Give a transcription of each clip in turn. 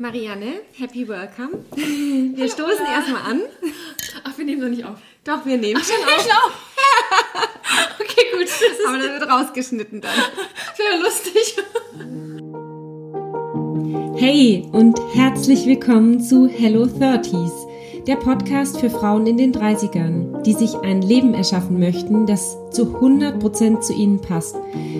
Marianne, happy welcome. Wir Hallo, stoßen erstmal an. Ach, wir nehmen noch nicht auf. Doch, wir nehmen Ach, schon auf. okay, gut. Das Aber das wird rausgeschnitten dann. Wäre lustig. Hey und herzlich willkommen zu Hello 30s, der Podcast für Frauen in den 30ern, die sich ein Leben erschaffen möchten, das zu 100% zu ihnen passt.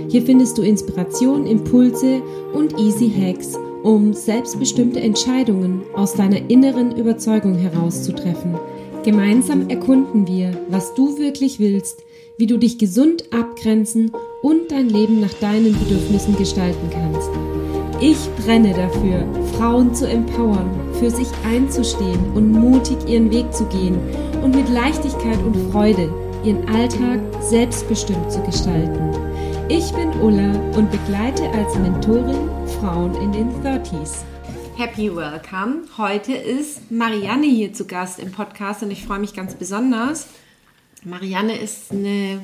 Hier findest du Inspiration, Impulse und Easy Hacks – um selbstbestimmte Entscheidungen aus deiner inneren Überzeugung herauszutreffen. Gemeinsam erkunden wir, was du wirklich willst, wie du dich gesund abgrenzen und dein Leben nach deinen Bedürfnissen gestalten kannst. Ich brenne dafür, Frauen zu empowern, für sich einzustehen und mutig ihren Weg zu gehen und mit Leichtigkeit und Freude ihren Alltag selbstbestimmt zu gestalten. Ich bin Ulla und begleite als Mentorin Frauen in den 30s. Happy Welcome. Heute ist Marianne hier zu Gast im Podcast und ich freue mich ganz besonders. Marianne ist eine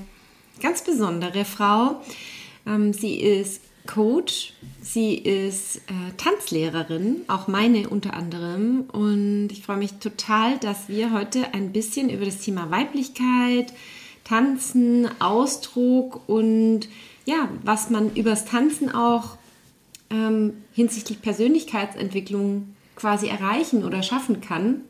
ganz besondere Frau. Ähm, sie ist Coach, sie ist äh, Tanzlehrerin, auch meine unter anderem. Und ich freue mich total, dass wir heute ein bisschen über das Thema Weiblichkeit, Tanzen, Ausdruck und ja, was man übers Tanzen auch ähm, hinsichtlich Persönlichkeitsentwicklung quasi erreichen oder schaffen kann.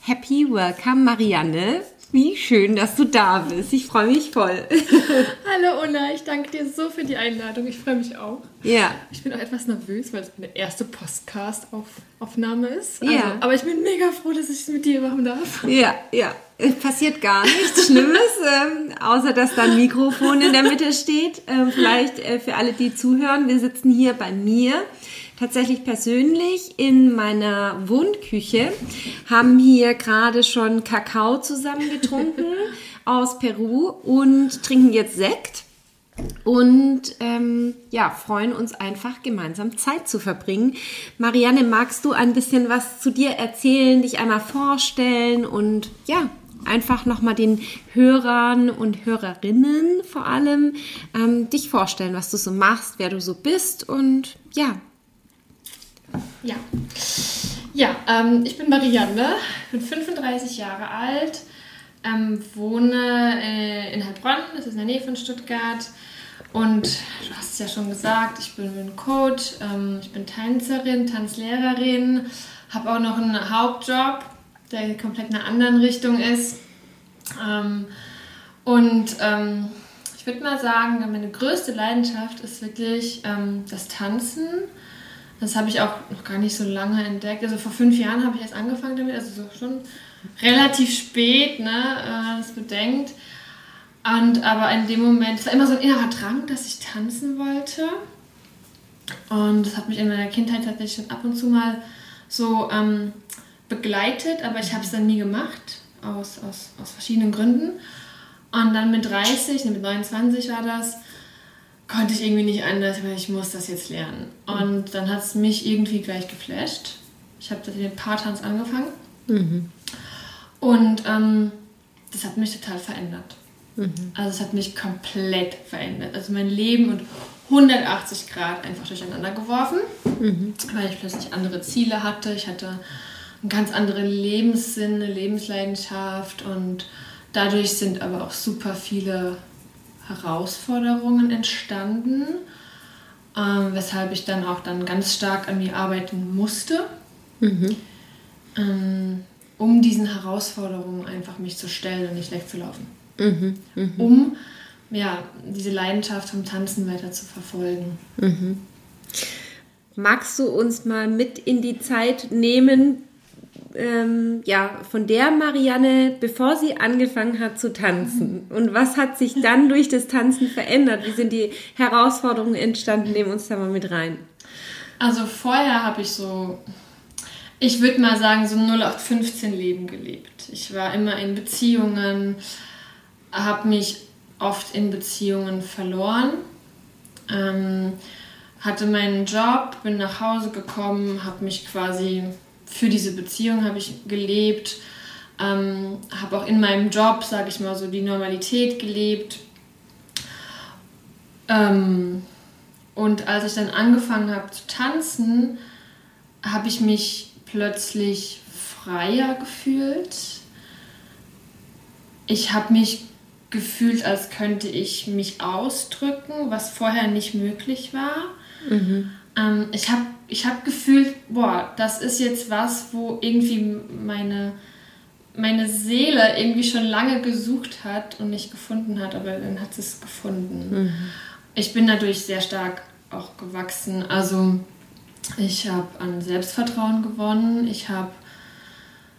Happy Welcome, Marianne. Wie schön, dass du da bist. Ich freue mich voll. Hallo Ulla, ich danke dir so für die Einladung. Ich freue mich auch. Ja. Ich bin auch etwas nervös, weil es meine erste Podcast-Aufnahme ist. Also, ja. Aber ich bin mega froh, dass ich es mit dir machen darf. Ja, ja. Es passiert gar nichts Schlimmes, ähm, außer dass da ein Mikrofon in der Mitte steht. Ähm, vielleicht äh, für alle, die zuhören, wir sitzen hier bei mir tatsächlich persönlich in meiner Wohnküche, haben hier gerade schon Kakao zusammen getrunken aus Peru und trinken jetzt Sekt und ähm, ja, freuen uns einfach gemeinsam Zeit zu verbringen. Marianne, magst du ein bisschen was zu dir erzählen, dich einmal vorstellen und ja, einfach nochmal den Hörern und Hörerinnen vor allem ähm, dich vorstellen, was du so machst, wer du so bist und ja, ja, ja ähm, ich bin Marianne, bin 35 Jahre alt, ähm, wohne äh, in Heilbronn, das ist in der Nähe von Stuttgart. Und du hast es ja schon gesagt, ich bin Coach, ähm, ich bin Tänzerin, Tanzlehrerin, habe auch noch einen Hauptjob, der komplett in einer anderen Richtung ist. Ähm, und ähm, ich würde mal sagen, meine größte Leidenschaft ist wirklich ähm, das Tanzen das habe ich auch noch gar nicht so lange entdeckt. Also vor fünf Jahren habe ich erst angefangen damit, also so schon relativ spät, ne, man das bedenkt. Und aber in dem Moment, es war immer so ein innerer Drang, dass ich tanzen wollte. Und das hat mich in meiner Kindheit tatsächlich schon ab und zu mal so ähm, begleitet, aber ich habe es dann nie gemacht, aus, aus, aus verschiedenen Gründen. Und dann mit 30, ne, mit 29 war das, konnte ich irgendwie nicht anders, weil ich muss das jetzt lernen. Und dann hat es mich irgendwie gleich geflasht. Ich habe das in den Paartanz angefangen. Mhm. Und ähm, das hat mich total verändert. Mhm. Also es hat mich komplett verändert. Also mein Leben und 180 Grad einfach durcheinander geworfen, mhm. weil ich plötzlich andere Ziele hatte. Ich hatte einen ganz anderen Lebenssinn, eine Lebensleidenschaft und dadurch sind aber auch super viele Herausforderungen entstanden, ähm, weshalb ich dann auch dann ganz stark an mir arbeiten musste, mhm. ähm, um diesen Herausforderungen einfach mich zu stellen und nicht wegzulaufen. Mhm. Mhm. Um ja, diese Leidenschaft vom Tanzen weiter zu verfolgen. Mhm. Magst du uns mal mit in die Zeit nehmen, ähm, ja, von der Marianne, bevor sie angefangen hat zu tanzen? Und was hat sich dann durch das Tanzen verändert? Wie sind die Herausforderungen entstanden? Nehmen uns da mal mit rein. Also vorher habe ich so, ich würde mal sagen, so 0815 Leben gelebt. Ich war immer in Beziehungen, habe mich oft in Beziehungen verloren. Ähm, hatte meinen Job, bin nach Hause gekommen, habe mich quasi für diese Beziehung habe ich gelebt, ähm, habe auch in meinem Job, sage ich mal so, die Normalität gelebt. Ähm, und als ich dann angefangen habe zu tanzen, habe ich mich plötzlich freier gefühlt. Ich habe mich gefühlt, als könnte ich mich ausdrücken, was vorher nicht möglich war. Mhm. Ähm, ich habe ich hab gefühlt, boah, das ist jetzt was, wo irgendwie meine, meine Seele irgendwie schon lange gesucht hat und nicht gefunden hat, aber dann hat sie es gefunden. Mhm. Ich bin dadurch sehr stark auch gewachsen. Also ich habe an Selbstvertrauen gewonnen. Ich habe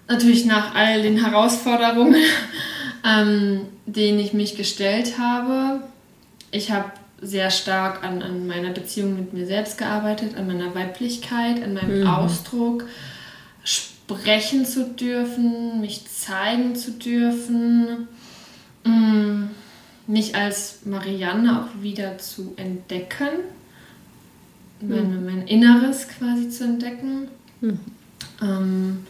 natürlich nach all den Herausforderungen, ähm, denen ich mich gestellt habe, ich habe sehr stark an, an meiner Beziehung mit mir selbst gearbeitet, an meiner Weiblichkeit, an meinem mhm. Ausdruck, sprechen zu dürfen, mich zeigen zu dürfen, mm, mich als Marianne auch wieder zu entdecken, mhm. mein, mein Inneres quasi zu entdecken. Mhm. Ähm,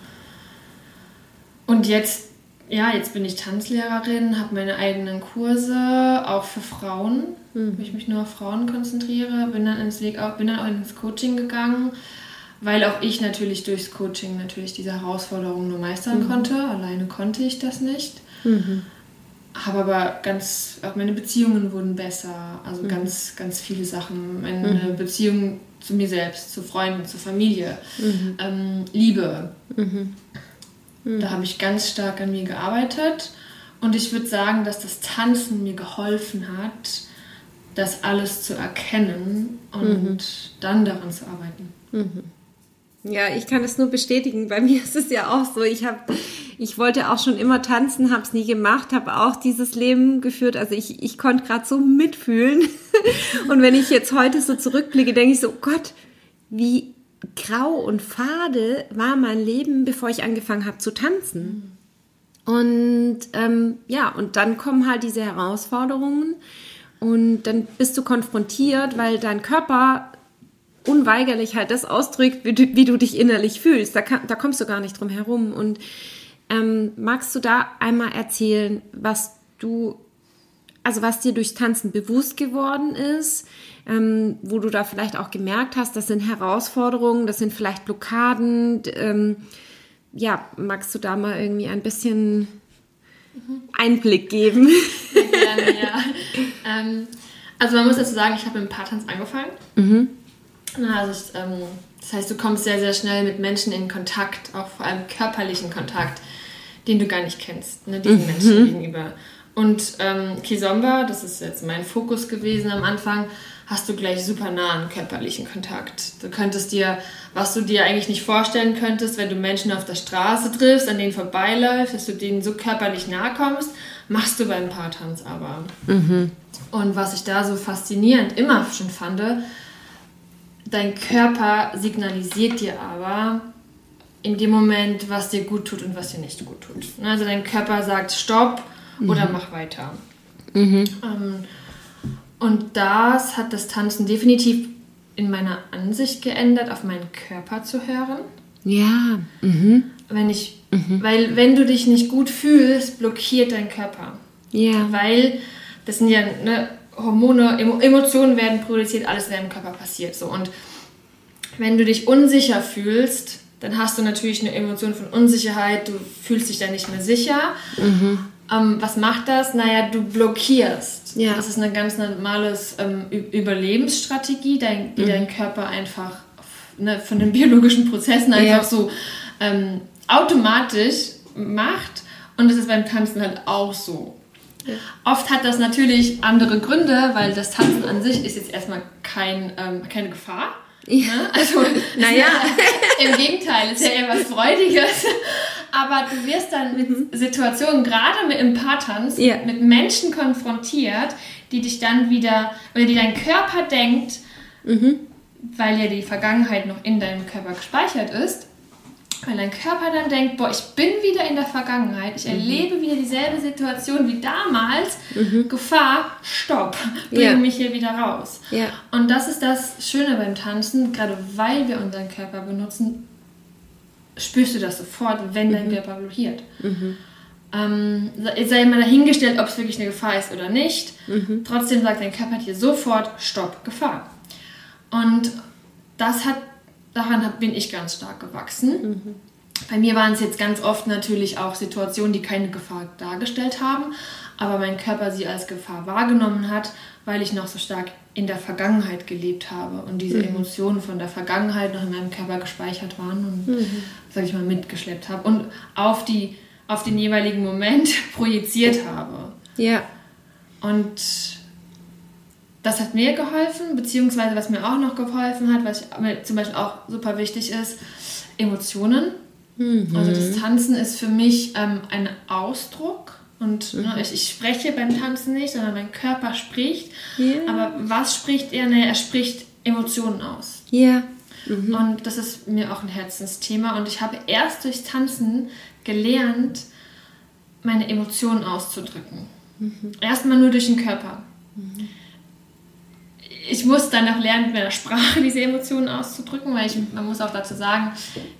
und jetzt, ja, jetzt bin ich Tanzlehrerin, habe meine eigenen Kurse, auch für Frauen, mhm. wo ich mich nur auf Frauen konzentriere. Bin dann, ins Weg, bin dann auch ins Coaching gegangen, weil auch ich natürlich durchs Coaching natürlich diese Herausforderungen nur meistern mhm. konnte. Alleine konnte ich das nicht. Mhm. Habe aber ganz, auch meine Beziehungen wurden besser. Also mhm. ganz, ganz viele Sachen. Meine mhm. Beziehung zu mir selbst, zu Freunden, zur Familie, mhm. ähm, Liebe. Mhm. Da habe ich ganz stark an mir gearbeitet. Und ich würde sagen, dass das Tanzen mir geholfen hat, das alles zu erkennen und mhm. dann daran zu arbeiten. Mhm. Ja, ich kann es nur bestätigen. Bei mir ist es ja auch so. Ich habe, ich wollte auch schon immer tanzen, habe es nie gemacht, habe auch dieses Leben geführt. Also ich, ich konnte gerade so mitfühlen. Und wenn ich jetzt heute so zurückblicke, denke ich so, oh Gott, wie grau und fade war mein Leben, bevor ich angefangen habe zu tanzen. Und ähm, ja, und dann kommen halt diese Herausforderungen und dann bist du konfrontiert, weil dein Körper unweigerlich halt das ausdrückt, wie du, wie du dich innerlich fühlst. Da, kann, da kommst du gar nicht drum herum. Und ähm, magst du da einmal erzählen, was du, also was dir durchs Tanzen bewusst geworden ist? Ähm, wo du da vielleicht auch gemerkt hast, das sind Herausforderungen, das sind vielleicht Blockaden. Ähm, ja, magst du da mal irgendwie ein bisschen Einblick geben? Sehr gerne, ja. ähm, also man muss dazu sagen, ich habe mit Paartanz angefangen. Mhm. Also ähm, das heißt, du kommst sehr, sehr schnell mit Menschen in Kontakt, auch vor allem körperlichen Kontakt, den du gar nicht kennst, ne, diesen mhm. Menschen gegenüber. Und ähm, Kizomba, das ist jetzt mein Fokus gewesen am Anfang, hast du gleich super nahen körperlichen Kontakt. Du könntest dir, was du dir eigentlich nicht vorstellen könntest, wenn du Menschen auf der Straße triffst, an denen vorbeiläufst, dass du denen so körperlich nahe kommst, machst du beim Paartanz aber. Mhm. Und was ich da so faszinierend immer schon fand, dein Körper signalisiert dir aber in dem Moment, was dir gut tut und was dir nicht gut tut. Also dein Körper sagt Stopp mhm. oder mach weiter. Mhm. Ähm, und das hat das Tanzen definitiv in meiner Ansicht geändert, auf meinen Körper zu hören. Ja. Mhm. Wenn ich, mhm. weil wenn du dich nicht gut fühlst, blockiert dein Körper. Ja. Weil das sind ja ne, Hormone, Emotionen werden produziert, alles in deinem Körper passiert so. Und wenn du dich unsicher fühlst, dann hast du natürlich eine Emotion von Unsicherheit, du fühlst dich da nicht mehr sicher. Mhm. Ähm, was macht das? Naja, du blockierst. Ja. Das ist eine ganz normale ähm, Überlebensstrategie, dein, die mhm. dein Körper einfach ne, von den biologischen Prozessen einfach ja. so ähm, automatisch macht. Und das ist beim Tanzen halt auch so. Ja. Oft hat das natürlich andere Gründe, weil das Tanzen an sich ist jetzt erstmal kein, ähm, keine Gefahr. Ja. Ne? Also, naja, im Gegenteil, es ist ja eher was Freudiges. Aber du wirst dann mit mhm. Situationen, gerade mit im Paartanz, ja. mit Menschen konfrontiert, die dich dann wieder, oder die dein Körper denkt, mhm. weil ja die Vergangenheit noch in deinem Körper gespeichert ist, weil dein Körper dann denkt, boah, ich bin wieder in der Vergangenheit, ich mhm. erlebe wieder dieselbe Situation wie damals, mhm. Gefahr, stopp, bring ja. mich hier wieder raus. Ja. Und das ist das Schöne beim Tanzen, gerade weil wir unseren Körper benutzen, spürst du das sofort, wenn mhm. dein Körper blockiert. Mhm. Ähm, sei mal dahingestellt, ob es wirklich eine Gefahr ist oder nicht. Mhm. Trotzdem sagt dein Körper dir sofort, stopp, Gefahr. Und das hat daran bin ich ganz stark gewachsen. Mhm. Bei mir waren es jetzt ganz oft natürlich auch Situationen, die keine Gefahr dargestellt haben, aber mein Körper sie als Gefahr wahrgenommen hat, weil ich noch so stark in der Vergangenheit gelebt habe und diese mhm. Emotionen von der Vergangenheit noch in meinem Körper gespeichert waren und, mhm. sag ich mal, mitgeschleppt habe und auf, die, auf den jeweiligen Moment projiziert habe. Ja. Und das hat mir geholfen, beziehungsweise was mir auch noch geholfen hat, was mir zum Beispiel auch super wichtig ist, Emotionen. Mhm. Also das Tanzen ist für mich ähm, ein Ausdruck und ne, ich, ich, spreche beim Tanzen nicht, sondern mein Körper spricht. Yeah. Aber was spricht er? Ne, er spricht Emotionen aus. Ja. Yeah. Mhm. Und das ist mir auch ein Herzensthema. Und ich habe erst durchs Tanzen gelernt, meine Emotionen auszudrücken. Mhm. Erstmal nur durch den Körper. Mhm ich muss dann noch lernen, mit meiner Sprache diese Emotionen auszudrücken, weil ich, man muss auch dazu sagen,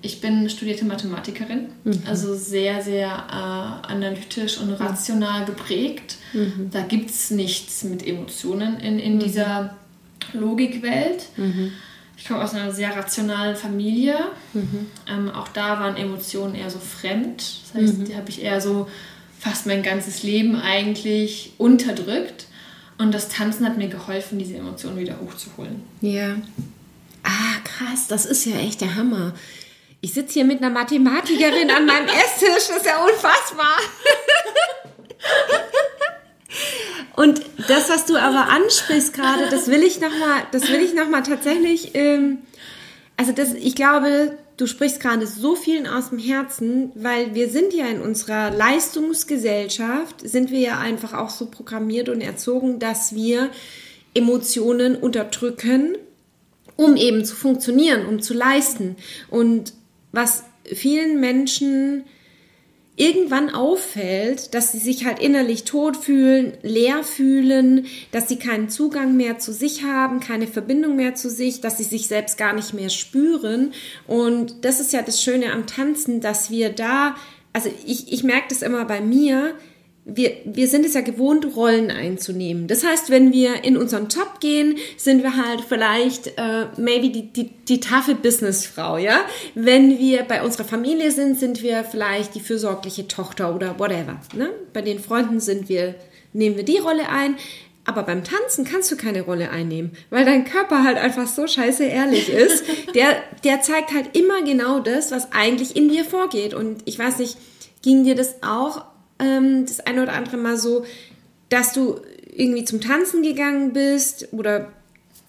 ich bin studierte Mathematikerin, mhm. also sehr, sehr äh, analytisch und rational geprägt. Mhm. Da gibt es nichts mit Emotionen in, in mhm. dieser Logikwelt. Mhm. Ich komme aus einer sehr rationalen Familie. Mhm. Ähm, auch da waren Emotionen eher so fremd. Das heißt, mhm. die habe ich eher so fast mein ganzes Leben eigentlich unterdrückt. Und das Tanzen hat mir geholfen, diese Emotionen wieder hochzuholen. Ja. Ah, krass, das ist ja echt der Hammer. Ich sitze hier mit einer Mathematikerin an meinem Esstisch, das ist ja unfassbar. Und das, was du aber ansprichst gerade, das will ich nochmal, das will ich noch tatsächlich, ähm, also das, ich glaube, du sprichst gerade so vielen aus dem Herzen, weil wir sind ja in unserer Leistungsgesellschaft, sind wir ja einfach auch so programmiert und erzogen, dass wir Emotionen unterdrücken, um eben zu funktionieren, um zu leisten. Und was vielen Menschen irgendwann auffällt, dass sie sich halt innerlich tot fühlen, leer fühlen, dass sie keinen Zugang mehr zu sich haben, keine Verbindung mehr zu sich, dass sie sich selbst gar nicht mehr spüren. Und das ist ja das Schöne am Tanzen, dass wir da, also ich, ich merke das immer bei mir, wir, wir sind es ja gewohnt, Rollen einzunehmen. Das heißt, wenn wir in unseren Job gehen, sind wir halt vielleicht äh, maybe die, die, die taffe Businessfrau, ja. Wenn wir bei unserer Familie sind, sind wir vielleicht die fürsorgliche Tochter oder whatever. Ne? Bei den Freunden sind wir, nehmen wir die Rolle ein. Aber beim Tanzen kannst du keine Rolle einnehmen, weil dein Körper halt einfach so scheiße ehrlich ist. Der, der zeigt halt immer genau das, was eigentlich in dir vorgeht. Und ich weiß nicht, ging dir das auch ähm, das eine oder andere Mal so, dass du irgendwie zum Tanzen gegangen bist oder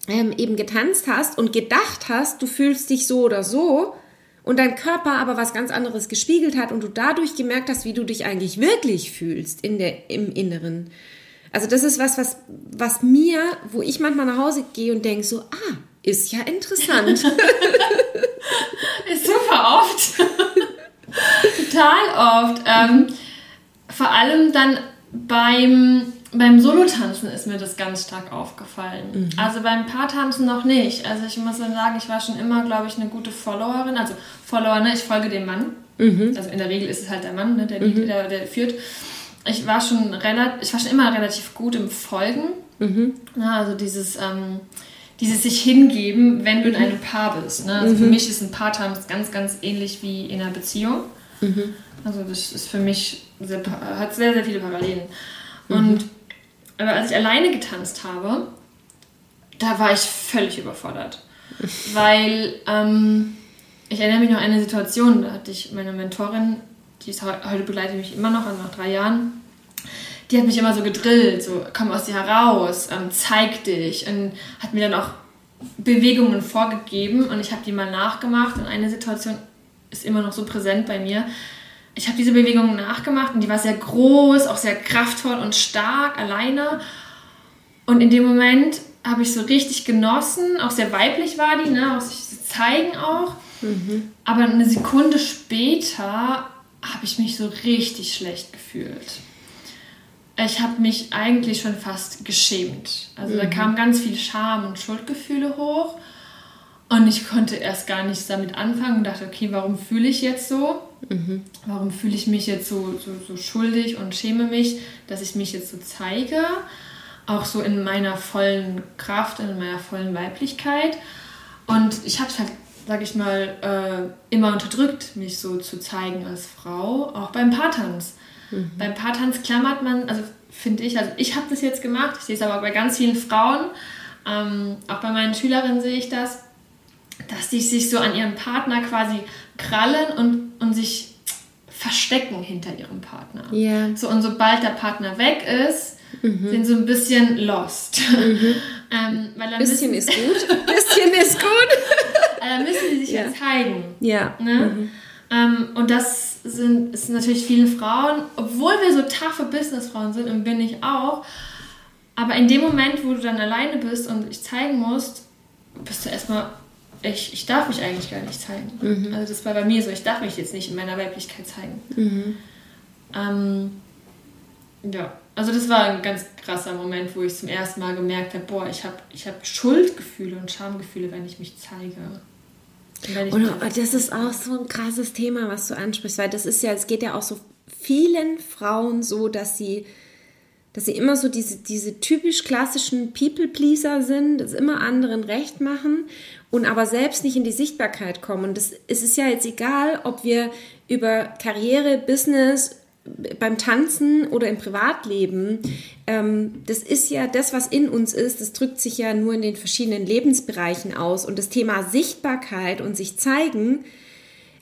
ähm, eben getanzt hast und gedacht hast, du fühlst dich so oder so und dein Körper aber was ganz anderes gespiegelt hat und du dadurch gemerkt hast, wie du dich eigentlich wirklich fühlst in der, im Inneren. Also das ist was, was, was mir, wo ich manchmal nach Hause gehe und denke so, ah, ist ja interessant. ist super oft. Total oft. Ähm, vor allem dann beim, beim Solotanzen ist mir das ganz stark aufgefallen. Mhm. Also beim Paartanzen noch nicht. Also ich muss dann sagen, ich war schon immer, glaube ich, eine gute Followerin. Also Follower, ne? ich folge dem Mann. Mhm. Also in der Regel ist es halt der Mann, ne? der, mhm. der, der führt. Ich war schon relativ, ich war schon immer relativ gut im Folgen. Mhm. Ja, also dieses, ähm, dieses sich hingeben, wenn du in mhm. einem Paar bist. Ne? Also für mhm. mich ist ein Paartanz ganz, ganz ähnlich wie in einer Beziehung. Also das ist für mich sehr, hat sehr, sehr viele Parallelen. Mhm. Und aber als ich alleine getanzt habe, da war ich völlig überfordert. Weil ähm, ich erinnere mich noch an eine Situation, da hatte ich meine Mentorin, die ist heute begleitet mich immer noch, also nach drei Jahren, die hat mich immer so gedrillt, so komm aus dir heraus, ähm, zeig dich und hat mir dann auch Bewegungen vorgegeben und ich habe die mal nachgemacht und eine Situation ist immer noch so präsent bei mir ich habe diese Bewegung nachgemacht und die war sehr groß, auch sehr kraftvoll und stark alleine. Und in dem Moment habe ich so richtig genossen, auch sehr weiblich war die, ne? auch sich zeigen auch. Mhm. Aber eine Sekunde später habe ich mich so richtig schlecht gefühlt. Ich habe mich eigentlich schon fast geschämt. Also mhm. da kam ganz viel Scham und Schuldgefühle hoch. Und ich konnte erst gar nichts damit anfangen und dachte, okay, warum fühle ich jetzt so? Mhm. Warum fühle ich mich jetzt so, so, so schuldig und schäme mich, dass ich mich jetzt so zeige? Auch so in meiner vollen Kraft, in meiner vollen Weiblichkeit. Und ich habe es halt sag ich mal, äh, immer unterdrückt, mich so zu zeigen als Frau, auch beim Paartanz. Mhm. Beim Paartanz klammert man, also finde ich, also ich habe das jetzt gemacht, ich sehe es aber bei ganz vielen Frauen, ähm, auch bei meinen Schülerinnen sehe ich das, dass die sich so an ihren Partner quasi krallen und, und sich verstecken hinter ihrem Partner. Yeah. So, und sobald der Partner weg ist, mhm. sind so ein bisschen lost. Mhm. ähm, weil dann bisschen müssen, ist gut. bisschen ist gut. dann müssen sie sich ja, ja zeigen. Ja. Ne? Mhm. Ähm, und das sind, sind natürlich viele Frauen, obwohl wir so taffe Businessfrauen sind und bin ich auch. Aber in dem Moment, wo du dann alleine bist und dich zeigen musst, bist du erstmal ich, ich darf mich eigentlich gar nicht zeigen. Mhm. Also das war bei mir so, ich darf mich jetzt nicht in meiner Weiblichkeit zeigen. Mhm. Ähm, ja, also das war ein ganz krasser Moment, wo ich zum ersten Mal gemerkt habe, boah, ich habe ich hab Schuldgefühle und Schamgefühle, wenn ich mich zeige. Und, und das ist auch so ein krasses Thema, was du ansprichst, weil das ist ja, es geht ja auch so vielen Frauen so, dass sie dass sie immer so diese, diese typisch klassischen People-Pleaser sind, das immer anderen recht machen und aber selbst nicht in die Sichtbarkeit kommen. Und das, es ist ja jetzt egal, ob wir über Karriere, Business, beim Tanzen oder im Privatleben, ähm, das ist ja das, was in uns ist, das drückt sich ja nur in den verschiedenen Lebensbereichen aus. Und das Thema Sichtbarkeit und sich zeigen,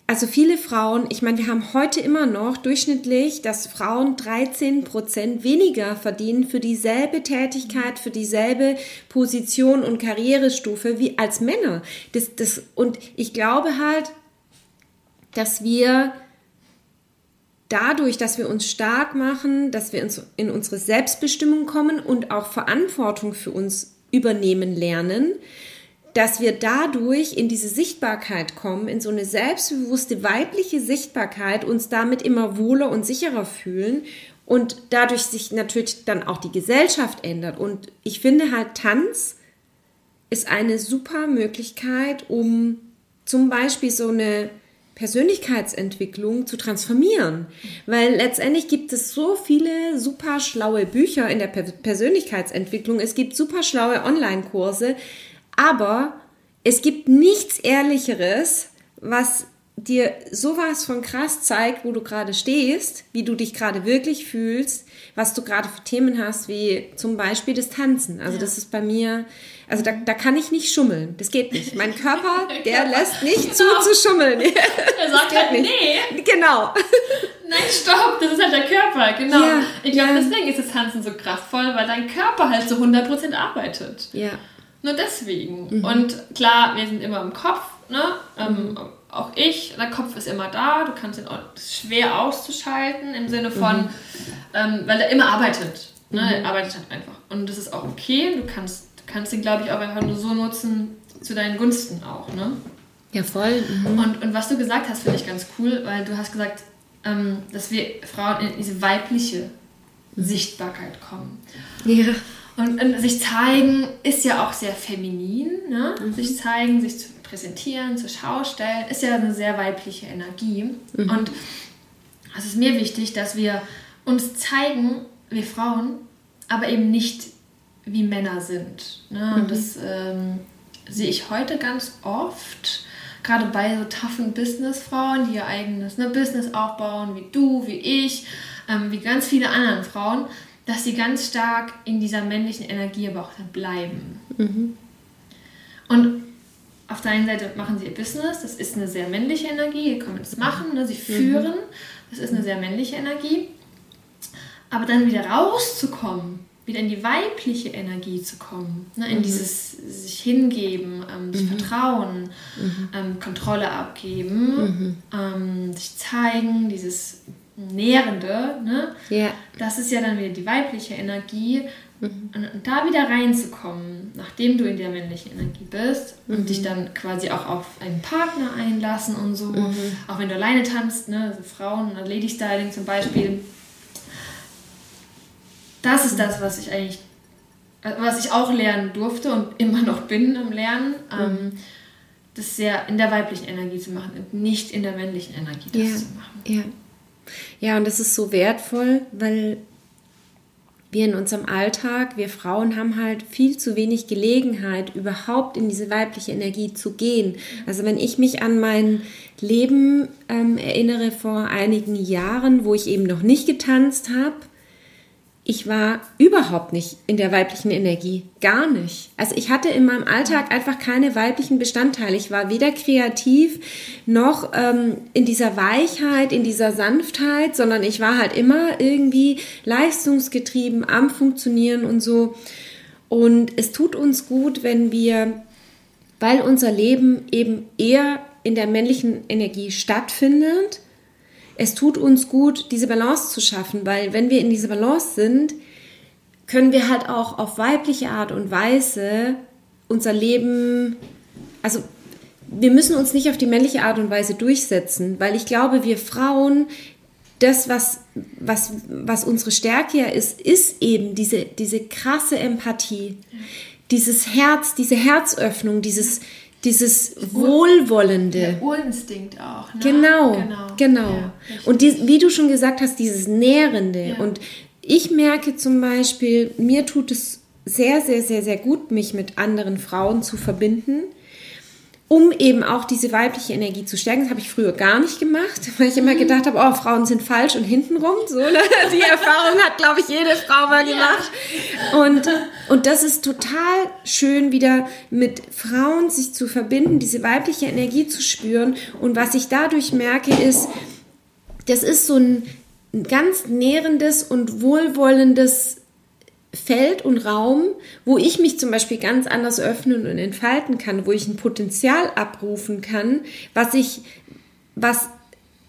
also viele Frauen, ich meine, wir haben heute immer noch durchschnittlich, dass Frauen 13 Prozent weniger verdienen für dieselbe Tätigkeit, für dieselbe Position und Karrierestufe wie als Männer. Das, das, und ich glaube halt, dass wir dadurch, dass wir uns stark machen, dass wir in unsere Selbstbestimmung kommen und auch Verantwortung für uns übernehmen lernen, dass wir dadurch in diese Sichtbarkeit kommen, in so eine selbstbewusste weibliche Sichtbarkeit, uns damit immer wohler und sicherer fühlen und dadurch sich natürlich dann auch die Gesellschaft ändert. Und ich finde halt, Tanz ist eine super Möglichkeit, um zum Beispiel so eine Persönlichkeitsentwicklung zu transformieren. Weil letztendlich gibt es so viele super schlaue Bücher in der Persönlichkeitsentwicklung. Es gibt super schlaue Online-Kurse. Aber es gibt nichts Ehrlicheres, was dir sowas von krass zeigt, wo du gerade stehst, wie du dich gerade wirklich fühlst, was du gerade für Themen hast, wie zum Beispiel das Tanzen. Also ja. das ist bei mir, also da, da kann ich nicht schummeln. Das geht nicht. Mein Körper, der lässt nicht genau. zu zu schummeln. Er sagt halt, nicht. nee. Genau. Nein, stopp, das ist halt der Körper, genau. Ja, ich glaube, ja. deswegen ist das Tanzen so kraftvoll, weil dein Körper halt so 100% arbeitet. Ja. Nur deswegen. Mhm. Und klar, wir sind immer im Kopf, ne? Ähm, mhm. Auch ich, der Kopf ist immer da, du kannst ihn auch schwer auszuschalten im Sinne von, mhm. ähm, weil er immer arbeitet. Ne? Mhm. Er arbeitet halt einfach. Und das ist auch okay. Du kannst, du kannst ihn, glaube ich, auch einfach nur so nutzen, zu deinen Gunsten auch, ne? Ja, voll. Mhm. Und, und was du gesagt hast, finde ich ganz cool, weil du hast gesagt, ähm, dass wir Frauen in diese weibliche mhm. Sichtbarkeit kommen. Ja. Und, und, sich zeigen ist ja auch sehr feminin. Ne? Mhm. Sich zeigen, sich zu präsentieren, zur Schau stellen, ist ja eine sehr weibliche Energie. Mhm. Und es ist mir wichtig, dass wir uns zeigen, wir Frauen, aber eben nicht wie Männer sind. Ne? Und mhm. das ähm, sehe ich heute ganz oft, gerade bei so toughen Businessfrauen, die ihr eigenes ne, Business aufbauen, wie du, wie ich, ähm, wie ganz viele andere Frauen dass sie ganz stark in dieser männlichen Energie aber auch dann bleiben. Mhm. Und auf der einen Seite machen sie ihr Business, das ist eine sehr männliche Energie, sie können es machen, ne? sie mhm. führen, das ist eine sehr männliche Energie. Aber dann wieder rauszukommen, wieder in die weibliche Energie zu kommen, ne? in mhm. dieses sich hingeben, ähm, sich mhm. vertrauen, mhm. ähm, Kontrolle abgeben, mhm. ähm, sich zeigen, dieses Nährende, ne? Ja. Das ist ja dann wieder die weibliche Energie. Mhm. Und, da wieder reinzukommen, nachdem du in der männlichen Energie bist mhm. und dich dann quasi auch auf einen Partner einlassen und so, mhm. auch wenn du alleine tanzt, ne? Also Frauen, Lady Styling zum Beispiel. Das ist das, was ich eigentlich, was ich auch lernen durfte und immer noch bin am Lernen. Ähm, mhm. das sehr in der weiblichen Energie zu machen und nicht in der männlichen Energie das ja. zu machen. Ja. Ja, und das ist so wertvoll, weil wir in unserem Alltag, wir Frauen haben halt viel zu wenig Gelegenheit, überhaupt in diese weibliche Energie zu gehen. Also wenn ich mich an mein Leben ähm, erinnere vor einigen Jahren, wo ich eben noch nicht getanzt habe, ich war überhaupt nicht in der weiblichen Energie. Gar nicht. Also ich hatte in meinem Alltag einfach keine weiblichen Bestandteile. Ich war weder kreativ noch ähm, in dieser Weichheit, in dieser Sanftheit, sondern ich war halt immer irgendwie leistungsgetrieben am Funktionieren und so. Und es tut uns gut, wenn wir, weil unser Leben eben eher in der männlichen Energie stattfindet, es tut uns gut, diese Balance zu schaffen, weil wenn wir in dieser Balance sind, können wir halt auch auf weibliche Art und Weise unser Leben, also wir müssen uns nicht auf die männliche Art und Weise durchsetzen, weil ich glaube, wir Frauen, das, was, was, was unsere Stärke ja ist, ist eben diese, diese krasse Empathie, dieses Herz, diese Herzöffnung, dieses, dieses Wohlwollende. Der Urinstinkt auch. Ne? Genau, genau. genau. Ja, und die, wie du schon gesagt hast, dieses Nährende. Ja. Und ich merke zum Beispiel, mir tut es sehr, sehr, sehr, sehr gut, mich mit anderen Frauen zu verbinden um eben auch diese weibliche Energie zu stärken. Das habe ich früher gar nicht gemacht, weil ich immer gedacht habe, oh, Frauen sind falsch und hintenrum. So, ne? Die Erfahrung hat, glaube ich, jede Frau mal gemacht. Und, und das ist total schön, wieder mit Frauen sich zu verbinden, diese weibliche Energie zu spüren. Und was ich dadurch merke, ist, das ist so ein ganz nährendes und wohlwollendes Feld und Raum, wo ich mich zum Beispiel ganz anders öffnen und entfalten kann, wo ich ein Potenzial abrufen kann, was ich, was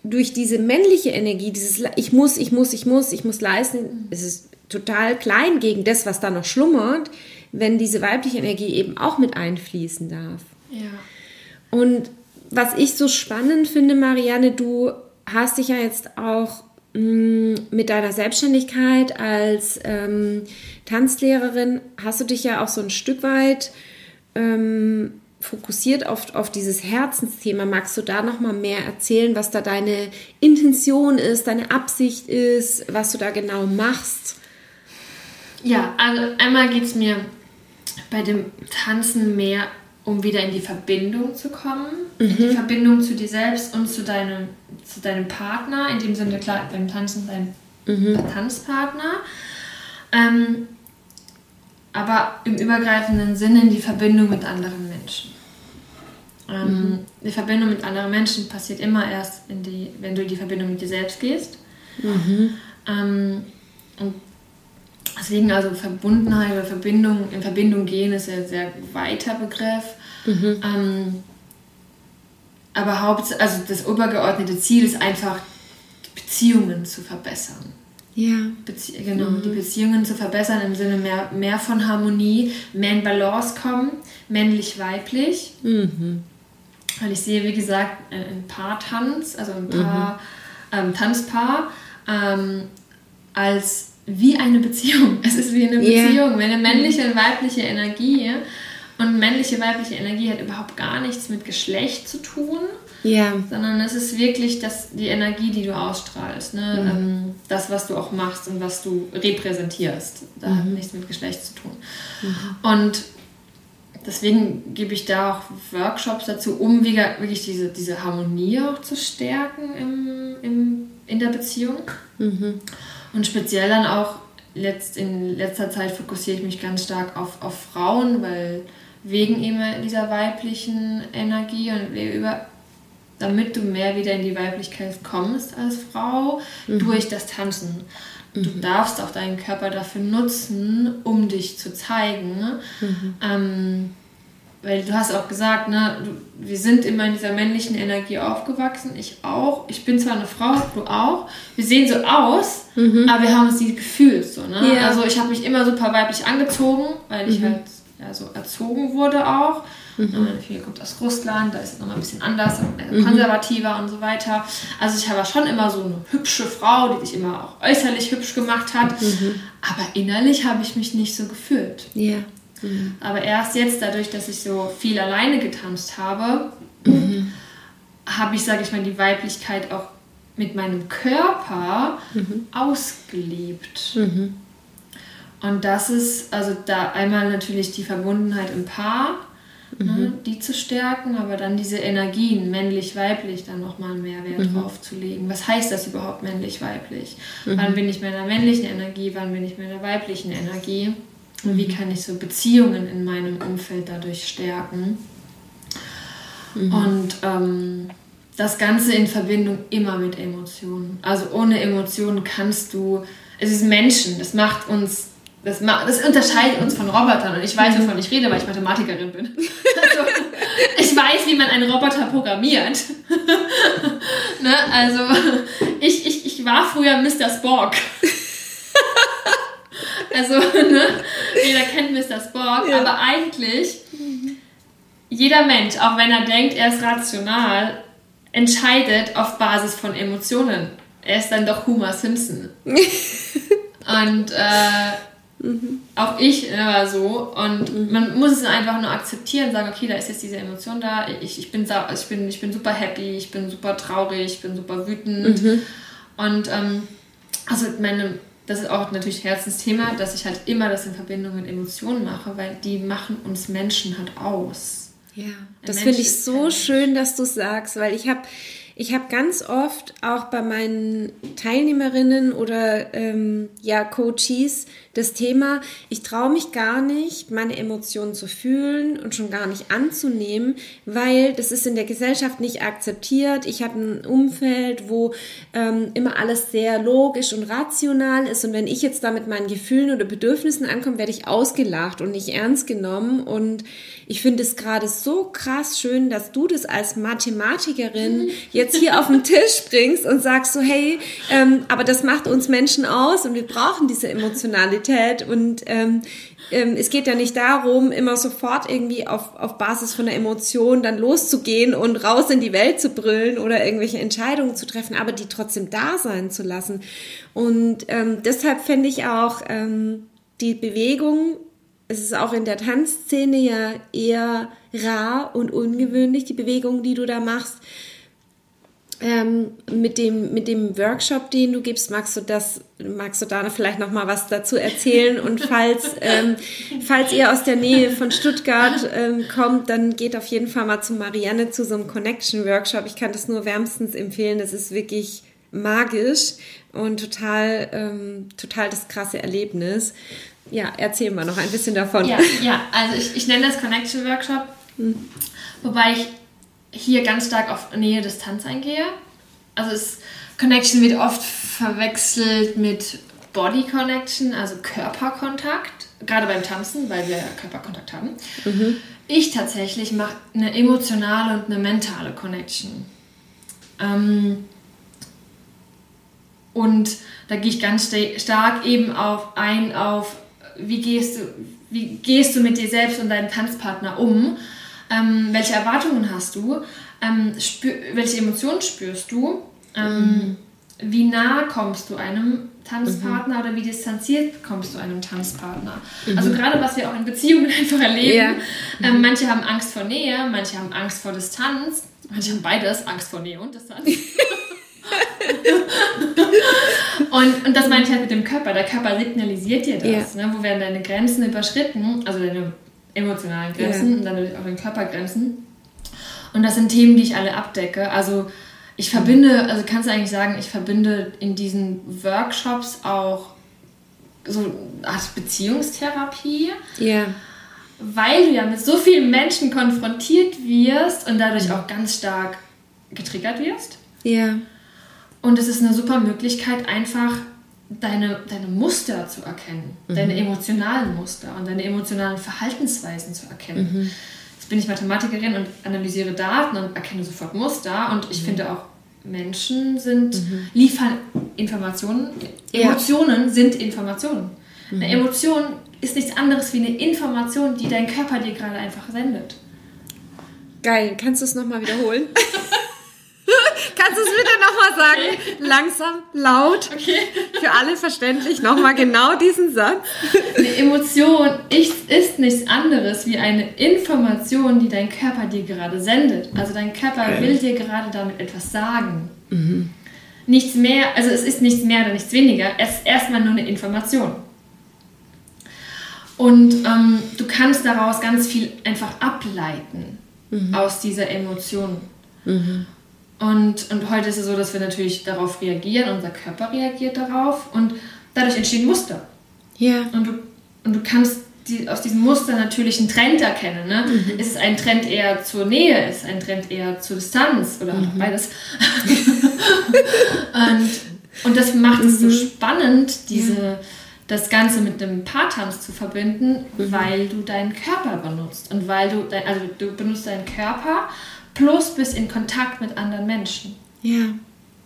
durch diese männliche Energie, dieses ich muss, ich muss, ich muss, ich muss leisten, es ist total klein gegen das, was da noch schlummert, wenn diese weibliche Energie eben auch mit einfließen darf. Ja. Und was ich so spannend finde, Marianne, du hast dich ja jetzt auch mit deiner Selbstständigkeit als ähm, Tanzlehrerin hast du dich ja auch so ein Stück weit ähm, fokussiert auf, auf dieses Herzensthema. Magst du da noch mal mehr erzählen, was da deine Intention ist, deine Absicht ist, was du da genau machst? Ja, also einmal geht es mir bei dem Tanzen mehr um wieder in die Verbindung zu kommen, mhm. in die mhm. Verbindung zu dir selbst und zu deinem, zu deinem Partner, in dem Sinne klar beim Tanzen dein mhm. Tanzpartner, ähm, aber im übergreifenden Sinne in die Verbindung mit anderen Menschen. Ähm, mhm. Die Verbindung mit anderen Menschen passiert immer erst, in die, wenn du in die Verbindung mit dir selbst gehst. Mhm. Ähm, und Deswegen also Verbundenheit oder Verbindung, in Verbindung gehen ist ja ein sehr weiter Begriff. Mhm. Ähm, aber Haupt, also das übergeordnete Ziel ist einfach, Beziehungen zu verbessern. Ja. Bezie genau, mhm. die Beziehungen zu verbessern im Sinne mehr, mehr von Harmonie, mehr in Balance kommen, männlich-weiblich. Mhm. Weil ich sehe, wie gesagt, ein Paar-Tanz, also ein Paar, mhm. ähm, Tanzpaar, ähm, als wie eine Beziehung. Es ist wie eine Beziehung. Wenn eine männliche und weibliche Energie und männliche, weibliche Energie hat überhaupt gar nichts mit Geschlecht zu tun, yeah. sondern es ist wirklich das, die Energie, die du ausstrahlst. Ne? Mhm. Ähm, das, was du auch machst und was du repräsentierst. Da mhm. hat nichts mit Geschlecht zu tun. Mhm. Und deswegen gebe ich da auch Workshops dazu, um wirklich diese, diese Harmonie auch zu stärken im, im, in der Beziehung. Und speziell dann auch letzt, in letzter Zeit fokussiere ich mich ganz stark auf, auf Frauen, weil wegen eben dieser weiblichen Energie und über, damit du mehr wieder in die Weiblichkeit kommst als Frau mhm. durch das Tanzen. Du mhm. darfst auch deinen Körper dafür nutzen, um dich zu zeigen. Mhm. Ähm, weil du hast auch gesagt, ne, du, wir sind immer in dieser männlichen Energie aufgewachsen, ich auch. Ich bin zwar eine Frau, du auch. Wir sehen so aus, mhm. aber wir haben uns nie gefühlt. So, ne? Ja. Also ich habe mich immer super weiblich angezogen, weil ich mhm. halt ja, so erzogen wurde auch. Mhm. Viele kommt aus Russland, da ist es nochmal ein bisschen anders, mhm. konservativer und so weiter. Also ich war schon immer so eine hübsche Frau, die sich immer auch äußerlich hübsch gemacht hat. Mhm. Aber innerlich habe ich mich nicht so gefühlt. Ja. Mhm. Aber erst jetzt, dadurch, dass ich so viel alleine getanzt habe, mhm. habe ich, sage ich mal, die Weiblichkeit auch mit meinem Körper mhm. ausgelebt. Mhm. Und das ist, also da einmal natürlich die Verbundenheit im Paar, ne, mhm. die zu stärken, aber dann diese Energien, männlich-weiblich, dann nochmal einen Mehrwert mhm. drauf zu legen. Was heißt das überhaupt männlich-weiblich? Wann bin ich mehr in der männlichen Energie, wann bin ich mehr in der weiblichen Energie? Wie mhm. kann ich so Beziehungen in meinem Umfeld dadurch stärken? Mhm. Und ähm, das Ganze in Verbindung immer mit Emotionen. Also ohne Emotionen kannst du, es ist Menschen, das macht uns das, das, unterscheidet uns von Robotern. Und ich weiß, wovon ich rede, weil ich Mathematikerin bin. Also, ich weiß, wie man einen Roboter programmiert. ne? Also, ich, ich, ich war früher Mr. Spock. also, ne? Jeder kennt Mr. Spock, ja. aber eigentlich, jeder Mensch, auch wenn er denkt, er ist rational, entscheidet auf Basis von Emotionen. Er ist dann doch Homer Simpson. Und äh, Mhm. Auch ich äh, war so. Und mhm. man muss es einfach nur akzeptieren, sagen, okay, da ist jetzt diese Emotion da. Ich, ich, bin, ich, bin, ich bin super happy, ich bin super traurig, ich bin super wütend. Mhm. Und ähm, also meine, das ist auch natürlich Herzensthema, dass ich halt immer das in Verbindung mit Emotionen mache, weil die machen uns Menschen halt aus. Ja, das finde ich so schön, dass du sagst, weil ich habe ich habe ganz oft auch bei meinen Teilnehmerinnen oder ähm, ja, Coaches das Thema, ich traue mich gar nicht, meine Emotionen zu fühlen und schon gar nicht anzunehmen, weil das ist in der Gesellschaft nicht akzeptiert. Ich habe ein Umfeld, wo ähm, immer alles sehr logisch und rational ist. Und wenn ich jetzt da mit meinen Gefühlen oder Bedürfnissen ankomme, werde ich ausgelacht und nicht ernst genommen. Und ich finde es gerade so krass schön, dass du das als Mathematikerin jetzt hier auf den Tisch bringst und sagst so, hey, ähm, aber das macht uns Menschen aus und wir brauchen diese Emotionalität und ähm, ähm, es geht ja nicht darum, immer sofort irgendwie auf, auf Basis von der Emotion dann loszugehen und raus in die Welt zu brüllen oder irgendwelche Entscheidungen zu treffen, aber die trotzdem da sein zu lassen. Und ähm, deshalb fände ich auch ähm, die Bewegung es ist auch in der Tanzszene ja eher rar und ungewöhnlich, die Bewegung, die du da machst. Ähm, mit, dem, mit dem Workshop, den du gibst, magst du das, magst du da vielleicht noch mal was dazu erzählen? Und falls, ähm, falls ihr aus der Nähe von Stuttgart ähm, kommt, dann geht auf jeden Fall mal zu Marianne zu so einem Connection Workshop. Ich kann das nur wärmstens empfehlen. Das ist wirklich magisch und total, ähm, total das krasse Erlebnis. Ja, erzähl mal noch ein bisschen davon. Ja, ja also ich, ich nenne das Connection Workshop, hm. wobei ich hier ganz stark auf Nähe-Distanz eingehe. Also es, Connection wird oft verwechselt mit Body Connection, also Körperkontakt, gerade beim Tanzen, weil wir Körperkontakt haben. Mhm. Ich tatsächlich mache eine emotionale und eine mentale Connection. Ähm, und da gehe ich ganz stark eben auf ein auf wie gehst du, wie gehst du mit dir selbst und deinem Tanzpartner um? Ähm, welche Erwartungen hast du? Ähm, welche Emotionen spürst du? Ähm, mhm. Wie nah kommst du einem Tanzpartner mhm. oder wie distanziert kommst du einem Tanzpartner? Mhm. Also gerade was wir auch in Beziehungen einfach erleben. Ja. Ähm, mhm. manche haben Angst vor Nähe, manche haben Angst vor Distanz, manche haben beides, Angst vor Nähe und Distanz. und, und das meine ich halt mit dem Körper. Der Körper signalisiert dir das. Ja. Ne? Wo werden deine Grenzen überschritten, also deine emotionalen Grenzen ja. und dann natürlich auch deine Körpergrenzen. Und das sind Themen, die ich alle abdecke. Also ich verbinde, also kannst du eigentlich sagen, ich verbinde in diesen Workshops auch so eine Art Beziehungstherapie. Ja. Weil du ja mit so vielen Menschen konfrontiert wirst und dadurch auch ganz stark getriggert wirst. Ja. Und es ist eine super Möglichkeit, einfach deine, deine Muster zu erkennen, mhm. deine emotionalen Muster und deine emotionalen Verhaltensweisen zu erkennen. Mhm. Jetzt bin ich Mathematikerin und analysiere Daten und erkenne sofort Muster und ich mhm. finde auch, Menschen sind, mhm. liefern Informationen. Emotionen ja. sind Informationen. Eine mhm. Emotion ist nichts anderes wie eine Information, die dein Körper dir gerade einfach sendet. Geil, kannst du es nochmal wiederholen? Kannst du es bitte nochmal sagen? Okay. Langsam, laut. Okay. Für alle verständlich. Nochmal genau diesen Satz. Eine Emotion ist nichts anderes wie eine Information, die dein Körper dir gerade sendet. Also dein Körper will dir gerade damit etwas sagen. Mhm. Nichts mehr, also es ist nichts mehr oder nichts weniger. Es ist erstmal nur eine Information. Und ähm, du kannst daraus ganz viel einfach ableiten mhm. aus dieser Emotion. Mhm. Und, und heute ist es so, dass wir natürlich darauf reagieren, unser Körper reagiert darauf und dadurch entstehen Muster. Ja. Und du, und du kannst die, aus diesem Muster natürlich einen Trend erkennen. Ne? Mhm. Ist es ein Trend eher zur Nähe, ist es ein Trend eher zur Distanz oder mhm. beides? und, und das macht es so mhm. spannend, diese, ja. das Ganze mit dem Paartanz zu verbinden, mhm. weil du deinen Körper benutzt. Und weil du, dein, also du benutzt deinen Körper plus bist in Kontakt mit anderen Menschen. Ja.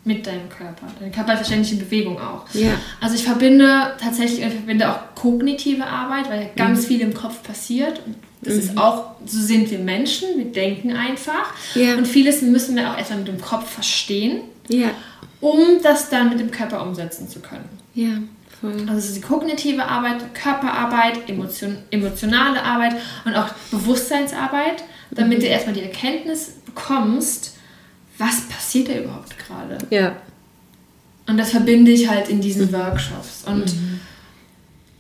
Mit deinem Körper. Dein Körper ist ständig in Bewegung auch. Ja. Also ich verbinde tatsächlich, ich verbinde auch kognitive Arbeit, weil ganz mhm. viel im Kopf passiert. Und das mhm. ist auch, so sind wir Menschen, wir denken einfach. Ja. Und vieles müssen wir auch erstmal mit dem Kopf verstehen, ja. um das dann mit dem Körper umsetzen zu können. Ja. Also es ist die kognitive Arbeit, Körperarbeit, Emotion, emotionale Arbeit und auch Bewusstseinsarbeit, damit mhm. du erstmal die Erkenntnis bekommst, was passiert da überhaupt gerade. Ja. Und das verbinde ich halt in diesen mhm. Workshops. Und mhm.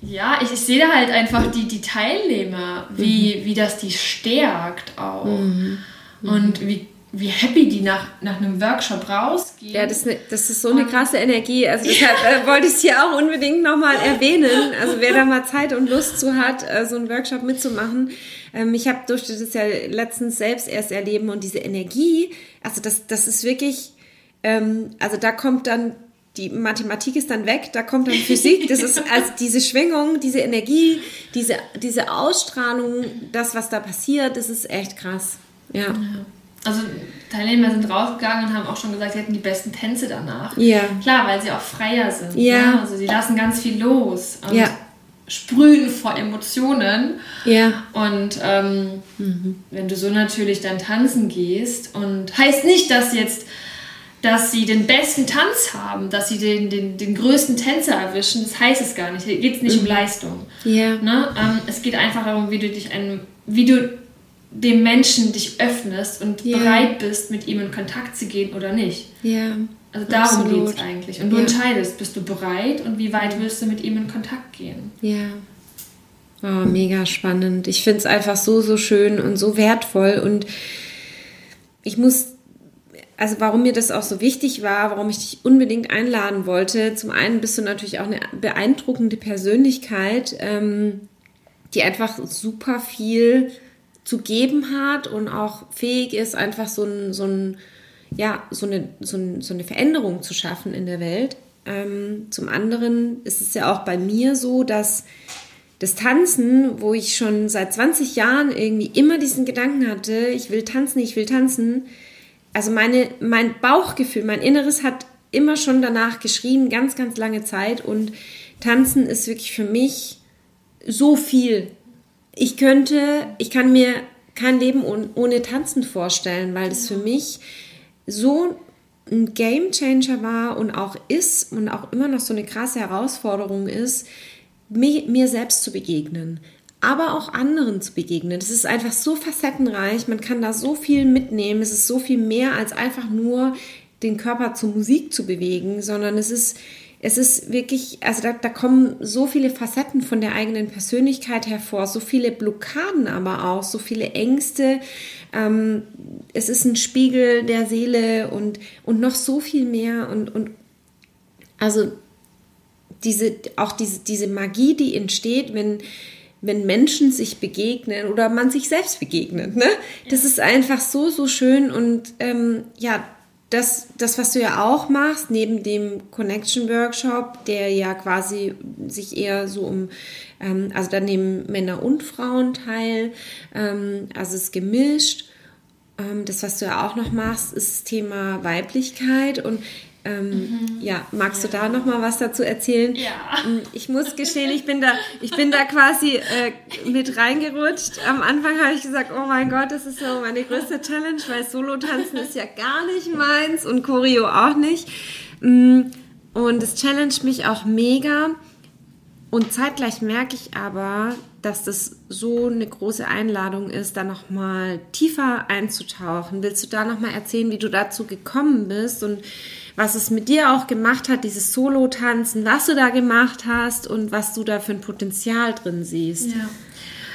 ja, ich, ich sehe da halt einfach die, die Teilnehmer, wie, mhm. wie das die stärkt auch. Mhm. Und wie wie happy die nach, nach einem Workshop rausgehen. Ja, das, ne, das ist so eine krasse Energie. Also deshalb äh, wollte ich es hier auch unbedingt nochmal erwähnen. Also wer da mal Zeit und Lust zu hat, äh, so einen Workshop mitzumachen. Ähm, ich habe durfte das ja letztens selbst erst erleben und diese Energie, also das, das ist wirklich, ähm, also da kommt dann die Mathematik ist dann weg, da kommt dann Physik. Das ist also diese Schwingung, diese Energie, diese, diese Ausstrahlung, das, was da passiert, das ist echt krass. ja. ja also Teilnehmer sind rausgegangen und haben auch schon gesagt, sie hätten die besten Tänze danach. Ja. Klar, weil sie auch freier sind. Ja. Ne? Also sie lassen ganz viel los und ja. sprühen vor Emotionen. Ja. Und ähm, mhm. wenn du so natürlich dann tanzen gehst und heißt nicht, dass jetzt dass sie den besten Tanz haben, dass sie den, den, den größten Tänzer erwischen, das heißt es gar nicht. Hier geht es nicht mhm. um Leistung. Ja. Ne? Ähm, es geht einfach darum, wie du dich einem, wie du dem Menschen dich öffnest und ja. bereit bist, mit ihm in Kontakt zu gehen oder nicht. Ja. Also darum geht es eigentlich. Und du ja. entscheidest, bist du bereit und wie weit willst du mit ihm in Kontakt gehen. Ja. Oh, mega spannend. Ich finde es einfach so, so schön und so wertvoll. Und ich muss, also warum mir das auch so wichtig war, warum ich dich unbedingt einladen wollte, zum einen bist du natürlich auch eine beeindruckende Persönlichkeit, ähm, die einfach super viel zu geben hat und auch fähig ist, einfach so, ein, so, ein, ja, so, eine, so, ein, so eine Veränderung zu schaffen in der Welt. Ähm, zum anderen ist es ja auch bei mir so, dass das Tanzen, wo ich schon seit 20 Jahren irgendwie immer diesen Gedanken hatte, ich will tanzen, ich will tanzen, also meine, mein Bauchgefühl, mein Inneres hat immer schon danach geschrien, ganz, ganz lange Zeit und tanzen ist wirklich für mich so viel ich könnte, ich kann mir kein Leben ohne Tanzen vorstellen, weil das für mich so ein Game Changer war und auch ist und auch immer noch so eine krasse Herausforderung ist, mir, mir selbst zu begegnen, aber auch anderen zu begegnen. Das ist einfach so facettenreich, man kann da so viel mitnehmen, es ist so viel mehr als einfach nur den Körper zur Musik zu bewegen, sondern es ist es ist wirklich, also da, da kommen so viele Facetten von der eigenen Persönlichkeit hervor, so viele Blockaden aber auch, so viele Ängste. Ähm, es ist ein Spiegel der Seele und, und noch so viel mehr. Und, und also diese, auch diese, diese Magie, die entsteht, wenn, wenn Menschen sich begegnen oder man sich selbst begegnet. Ne? Das ist einfach so, so schön und ähm, ja, das, das, was du ja auch machst, neben dem Connection Workshop, der ja quasi sich eher so um, ähm, also da nehmen Männer und Frauen teil, ähm, also es ist gemischt. Ähm, das, was du ja auch noch machst, ist das Thema Weiblichkeit und ähm, mhm. Ja, magst du da noch mal was dazu erzählen? Ja. Ähm, ich muss gestehen, ich bin da, ich bin da quasi äh, mit reingerutscht. Am Anfang habe ich gesagt, oh mein Gott, das ist so meine größte Challenge, weil Solo-Tanzen ist ja gar nicht meins und Choreo auch nicht. Mm, und es challenged mich auch mega. Und zeitgleich merke ich aber, dass das so eine große Einladung ist, da nochmal tiefer einzutauchen. Willst du da nochmal erzählen, wie du dazu gekommen bist und was es mit dir auch gemacht hat, dieses Solo-Tanzen, was du da gemacht hast und was du da für ein Potenzial drin siehst? Ja.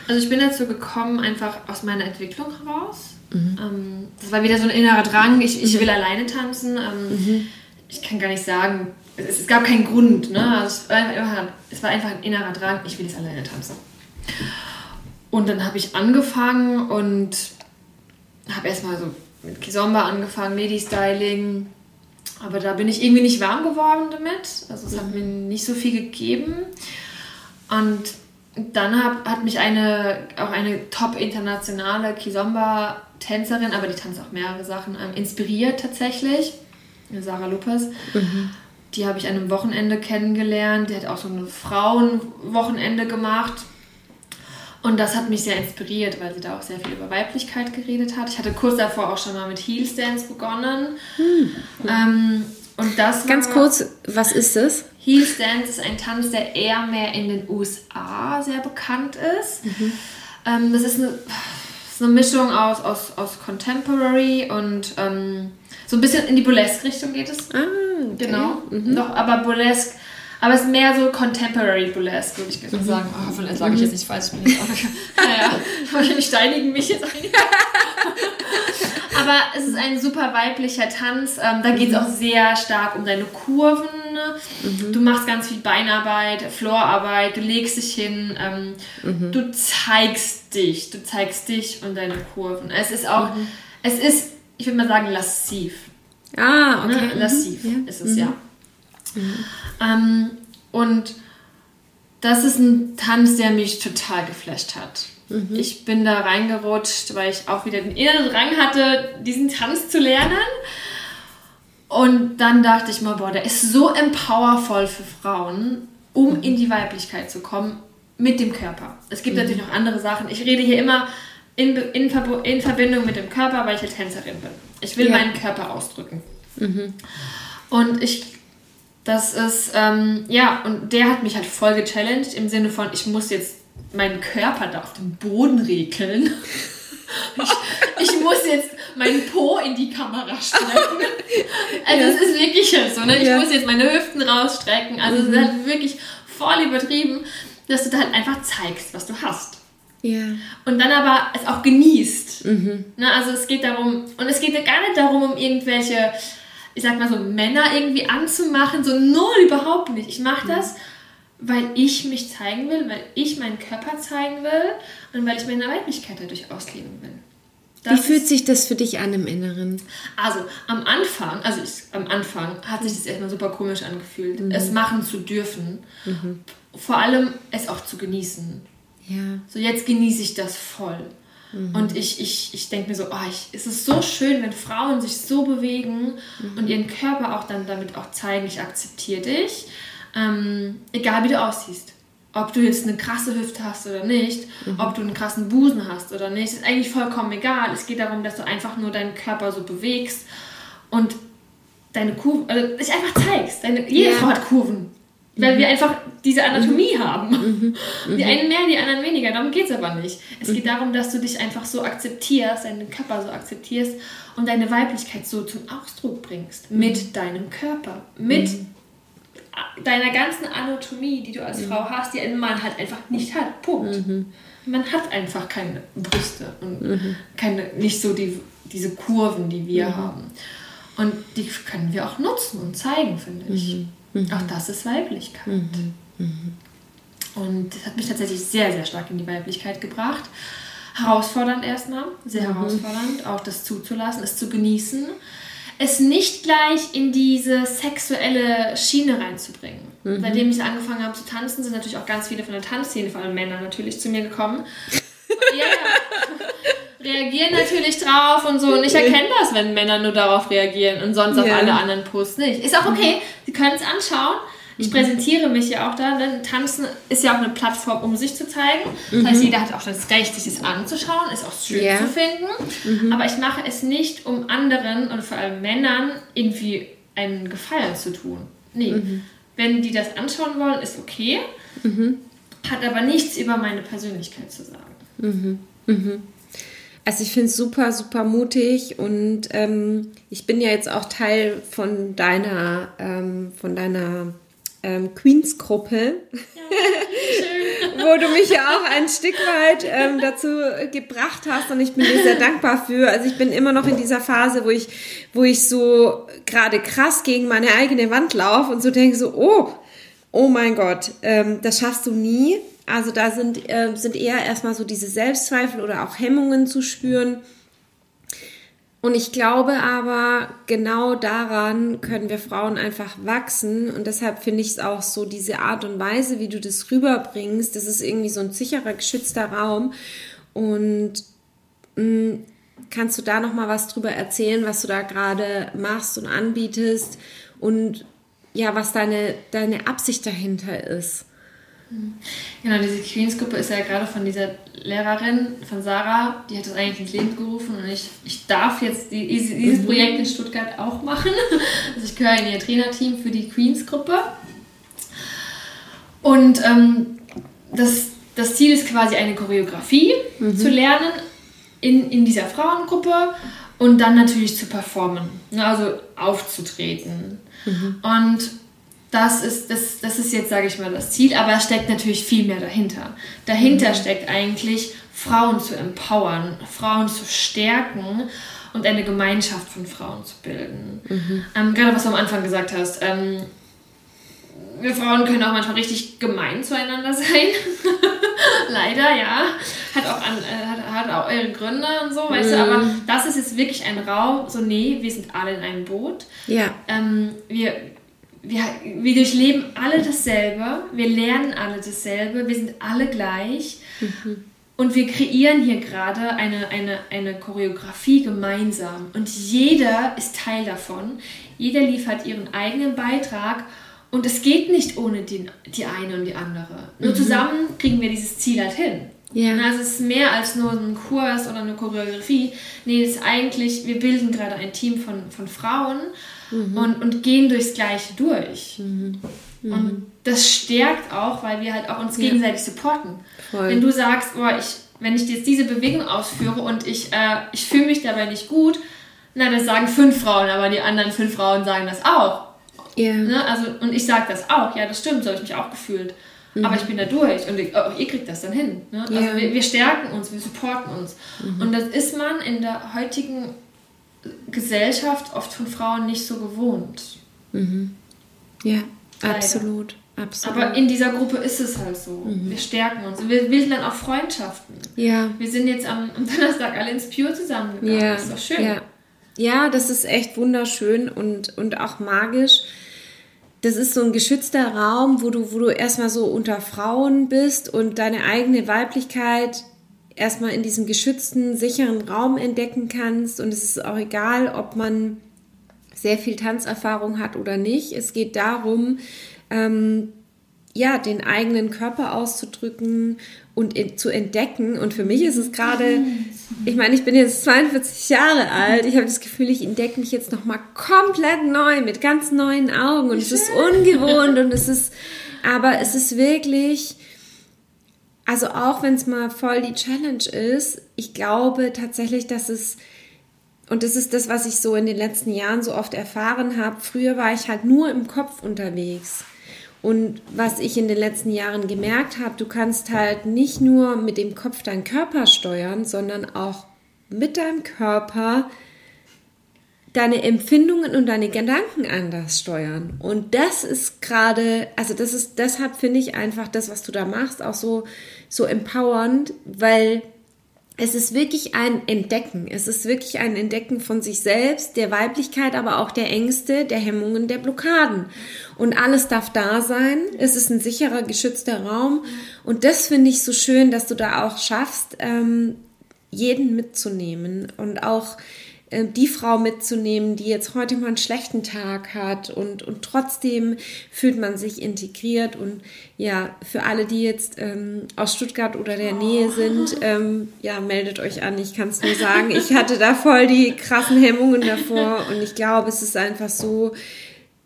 Also ich bin dazu gekommen, einfach aus meiner Entwicklung heraus. Mhm. Ähm, das war wieder so ein innerer Drang, ich, ich will alleine tanzen. Ähm, mhm. Ich kann gar nicht sagen, es, es gab keinen Grund. Ne? Also es, war, es war einfach ein innerer Drang, ich will jetzt alleine tanzen. Und dann habe ich angefangen und habe erstmal so mit Kizomba angefangen, Lady-Styling. Aber da bin ich irgendwie nicht warm geworden damit. Also es mhm. hat mir nicht so viel gegeben. Und dann hab, hat mich eine, auch eine top internationale Kizomba-Tänzerin, aber die tanzt auch mehrere Sachen, ähm, inspiriert tatsächlich. Sarah Lopez. Mhm. Die habe ich an einem Wochenende kennengelernt. Die hat auch so ein Frauenwochenende gemacht. Und das hat mich sehr inspiriert, weil sie da auch sehr viel über Weiblichkeit geredet hat. Ich hatte kurz davor auch schon mal mit Heel Dance begonnen. Hm. Ähm, und das Ganz kurz, was ist das? Heel Dance ist ein Tanz, der eher mehr in den USA sehr bekannt ist. Mhm. Ähm, das ist eine, ist eine, Mischung aus, aus, aus Contemporary und ähm, so ein bisschen in die Burlesque-Richtung geht es. Ah, okay. Genau. Mhm. Doch, aber Burlesque aber es ist mehr so Contemporary Burlesque, würde ich mhm. sagen. Oh, hoffentlich sage ich jetzt nicht falsch. Bin ich auch, naja, wahrscheinlich steinigen mich jetzt einige. Aber es ist ein super weiblicher Tanz. Ähm, da geht es mhm. auch sehr stark um deine Kurven. Mhm. Du machst ganz viel Beinarbeit, Floorarbeit, du legst dich hin, ähm, mhm. du zeigst dich, du zeigst dich und deine Kurven. Es ist auch, mhm. es ist, ich würde mal sagen, lassiv. Ah, okay. Ne? Lassiv ja. ist es, ja. Mhm. Ähm, und das ist ein Tanz, der mich total geflasht hat. Mhm. Ich bin da reingerutscht, weil ich auch wieder den inneren Drang hatte, diesen Tanz zu lernen. Und dann dachte ich mal, boah, der ist so empowervoll für Frauen, um mhm. in die Weiblichkeit zu kommen mit dem Körper. Es gibt mhm. natürlich noch andere Sachen. Ich rede hier immer in, in, in, Verbindung mit dem Körper, weil ich eine Tänzerin bin. Ich will ja. meinen Körper ausdrücken. Mhm. Und ich das ist, ähm, ja, und der hat mich halt voll gechallenged im Sinne von, ich muss jetzt meinen Körper da auf dem Boden regeln. ich, ich, muss jetzt meinen Po in die Kamera strecken. Also ja. es ist wirklich so, ne? Ich ja. muss jetzt meine Hüften rausstrecken. Also mhm. es ist mhm. halt wirklich voll übertrieben, dass du da halt einfach zeigst, was du hast. Ja. Und dann aber es auch genießt. Mhm. Ne? Also es geht darum, und es geht gar nicht darum, um irgendwelche ich sag mal so, Männer irgendwie anzumachen. So null, überhaupt nicht. Ich mache das, weil ich mich zeigen will, weil ich meinen Körper zeigen will und weil ich meine Weiblichkeit dadurch ausleben will. Das Wie fühlt sich das für dich an im Inneren? Also am Anfang, also ich, am Anfang hat sich das erstmal super komisch angefühlt, mhm. es machen zu dürfen. Mhm. Vor allem es auch zu genießen. Ja. So jetzt genieße ich das voll. Mhm. Und ich, ich, ich denke mir so, oh, ich, es ist so schön, wenn Frauen sich so bewegen mhm. und ihren Körper auch dann damit auch zeigen, ich akzeptiere dich. Ähm, egal wie du aussiehst. Ob du jetzt eine krasse Hüfte hast oder nicht, mhm. ob du einen krassen Busen hast oder nicht, ist eigentlich vollkommen egal. Es geht darum, dass du einfach nur deinen Körper so bewegst und deine Kurven, also dich einfach zeigst. Deine, jede ja. Frau hat Kurven. Weil mhm. wir einfach diese Anatomie mhm. haben. Mhm. Die mhm. einen mehr, die anderen weniger. Darum geht es aber nicht. Es geht mhm. darum, dass du dich einfach so akzeptierst, deinen Körper so akzeptierst und deine Weiblichkeit so zum Ausdruck bringst. Mit deinem Körper. Mit deiner ganzen Anatomie, die du als Frau hast, die ein Mann halt einfach nicht hat. Punkt. Man hat einfach keine Brüste und keine, nicht so die, diese Kurven, die wir haben. Und die können wir auch nutzen und zeigen, finde ich. Mhm. Auch das ist Weiblichkeit. Mhm. Mhm. Und das hat mich tatsächlich sehr, sehr stark in die Weiblichkeit gebracht. Herausfordernd erstmal, sehr mhm. herausfordernd, auch das zuzulassen, es zu genießen. Es nicht gleich in diese sexuelle Schiene reinzubringen. Mhm. Seitdem ich angefangen habe zu tanzen, sind natürlich auch ganz viele von der Tanzszene, vor allem Männer natürlich, zu mir gekommen. ja, reagieren natürlich drauf und so. Und ich erkenne das, wenn Männer nur darauf reagieren und sonst ja. auf alle anderen Posts nicht. Ist auch okay, sie können es anschauen. Ich mhm. präsentiere mich ja auch da, denn Tanzen ist ja auch eine Plattform, um sich zu zeigen. Das heißt, mhm. jeder hat auch das Recht, sich das anzuschauen, ist auch schön yeah. zu finden. Mhm. Aber ich mache es nicht, um anderen und vor allem Männern irgendwie einen Gefallen zu tun. Nee. Mhm. Wenn die das anschauen wollen, ist okay. Mhm. hat aber nichts über meine Persönlichkeit zu sagen. Mhm. Mhm. Also ich finde es super, super mutig und ähm, ich bin ja jetzt auch Teil von deiner, ähm, von deiner ähm, Queens-Gruppe, ja, wo du mich ja auch ein Stück weit ähm, dazu gebracht hast und ich bin dir sehr dankbar für. Also ich bin immer noch in dieser Phase, wo ich, wo ich so gerade krass gegen meine eigene Wand laufe und so denke so, oh, oh mein Gott, ähm, das schaffst du nie. Also da sind, äh, sind eher erstmal so diese Selbstzweifel oder auch Hemmungen zu spüren. Und ich glaube aber, genau daran können wir Frauen einfach wachsen. Und deshalb finde ich es auch so, diese Art und Weise, wie du das rüberbringst, das ist irgendwie so ein sicherer, geschützter Raum. Und mh, mm, kannst du da nochmal was drüber erzählen, was du da gerade machst und anbietest und ja, was deine, deine Absicht dahinter ist? Genau, diese Queens-Gruppe ist ja gerade von dieser Lehrerin, von Sarah, die hat das eigentlich ins Leben gerufen und ich, ich darf jetzt die, dieses mhm. Projekt in Stuttgart auch machen. Also ich gehöre in ihr Trainerteam für die Queens-Gruppe. Und ähm, das, das Ziel ist quasi eine Choreografie mhm. zu lernen in, in dieser Frauengruppe und dann natürlich zu performen, ne, also aufzutreten. Mhm. Und das ist, das, das ist jetzt, sage ich mal, das Ziel, aber es steckt natürlich viel mehr dahinter. Dahinter mhm. steckt eigentlich, Frauen zu empowern, Frauen zu stärken und eine Gemeinschaft von Frauen zu bilden. Mhm. Ähm, gerade was du am Anfang gesagt hast, ähm, wir Frauen können auch manchmal richtig gemein zueinander sein. Leider, ja. Hat auch, an, äh, hat, hat, auch ihre Gründe und so, weißt mm. du, aber mhm. das ist jetzt wirklich ein Raum, so, nee, wir sind alle in einem Boot. Ja. Ähm, wir, wir, wir durchleben alle dasselbe, wir lernen alle dasselbe, wir sind alle gleich. Mhm. Und wir kreieren hier gerade eine, eine, eine Choreografie gemeinsam. Und jeder ist Teil davon. Jeder liefert ihren eigenen Beitrag. Und es geht nicht ohne den, die eine und die andere. Nur mhm. zusammen kriegen wir dieses Ziel halt hin. Ja. Also es ist mehr als nur ein Kurs oder eine Choreografie. Nee, es ist eigentlich, wir bilden gerade ein Team von, von Frauen mhm. und, und gehen durchs Gleiche durch. Mhm. Mhm. Und das stärkt auch, weil wir halt auch uns gegenseitig ja. supporten. Voll. Wenn du sagst, boah, ich, wenn ich jetzt diese Bewegung ausführe und ich, äh, ich fühle mich dabei nicht gut, na, das sagen fünf Frauen, aber die anderen fünf Frauen sagen das auch. Yeah. Ne? Also, und ich sage das auch, ja, das stimmt, so habe ich mich auch gefühlt. Mhm. Aber ich bin da durch und ich, auch ihr kriegt das dann hin. Ne? Also yeah. wir, wir, stärken uns, wir supporten uns. Mhm. Und das ist man in der heutigen Gesellschaft oft von Frauen nicht so gewohnt. Mhm. Ja, Leider. absolut. Absolut. Aber in dieser Gruppe ist es halt so. Mhm. Wir stärken uns. Wir bilden dann auch Freundschaften. Ja. Wir sind jetzt am, am Donnerstag alle ins Pure zusammengegangen. Ja. Das ist doch schön. Ja. ja, das ist echt wunderschön und, und auch magisch. Das ist so ein geschützter Raum, wo du, wo du erstmal so unter Frauen bist und deine eigene Weiblichkeit erstmal in diesem geschützten, sicheren Raum entdecken kannst. Und es ist auch egal, ob man sehr viel Tanzerfahrung hat oder nicht. Es geht darum, ähm, ja, den eigenen Körper auszudrücken und in, zu entdecken. Und für mich ist es gerade, ich meine, ich bin jetzt 42 Jahre alt. Ich habe das Gefühl, ich entdecke mich jetzt nochmal komplett neu mit ganz neuen Augen. Und es ist ungewohnt und es ist, aber es ist wirklich, also auch wenn es mal voll die Challenge ist, ich glaube tatsächlich, dass es, und das ist das, was ich so in den letzten Jahren so oft erfahren habe, früher war ich halt nur im Kopf unterwegs. Und was ich in den letzten Jahren gemerkt habe, du kannst halt nicht nur mit dem Kopf deinen Körper steuern, sondern auch mit deinem Körper deine Empfindungen und deine Gedanken anders steuern. Und das ist gerade, also das ist, deshalb finde ich einfach das, was du da machst, auch so, so empowernd, weil es ist wirklich ein Entdecken. Es ist wirklich ein Entdecken von sich selbst, der Weiblichkeit, aber auch der Ängste, der Hemmungen, der Blockaden. Und alles darf da sein. Es ist ein sicherer, geschützter Raum. Und das finde ich so schön, dass du da auch schaffst, ähm, jeden mitzunehmen und auch die Frau mitzunehmen, die jetzt heute mal einen schlechten Tag hat und, und trotzdem fühlt man sich integriert. Und ja, für alle, die jetzt ähm, aus Stuttgart oder der Nähe sind, ähm, ja, meldet euch an, ich kann es nur sagen, ich hatte da voll die krassen Hemmungen davor. Und ich glaube, es ist einfach so,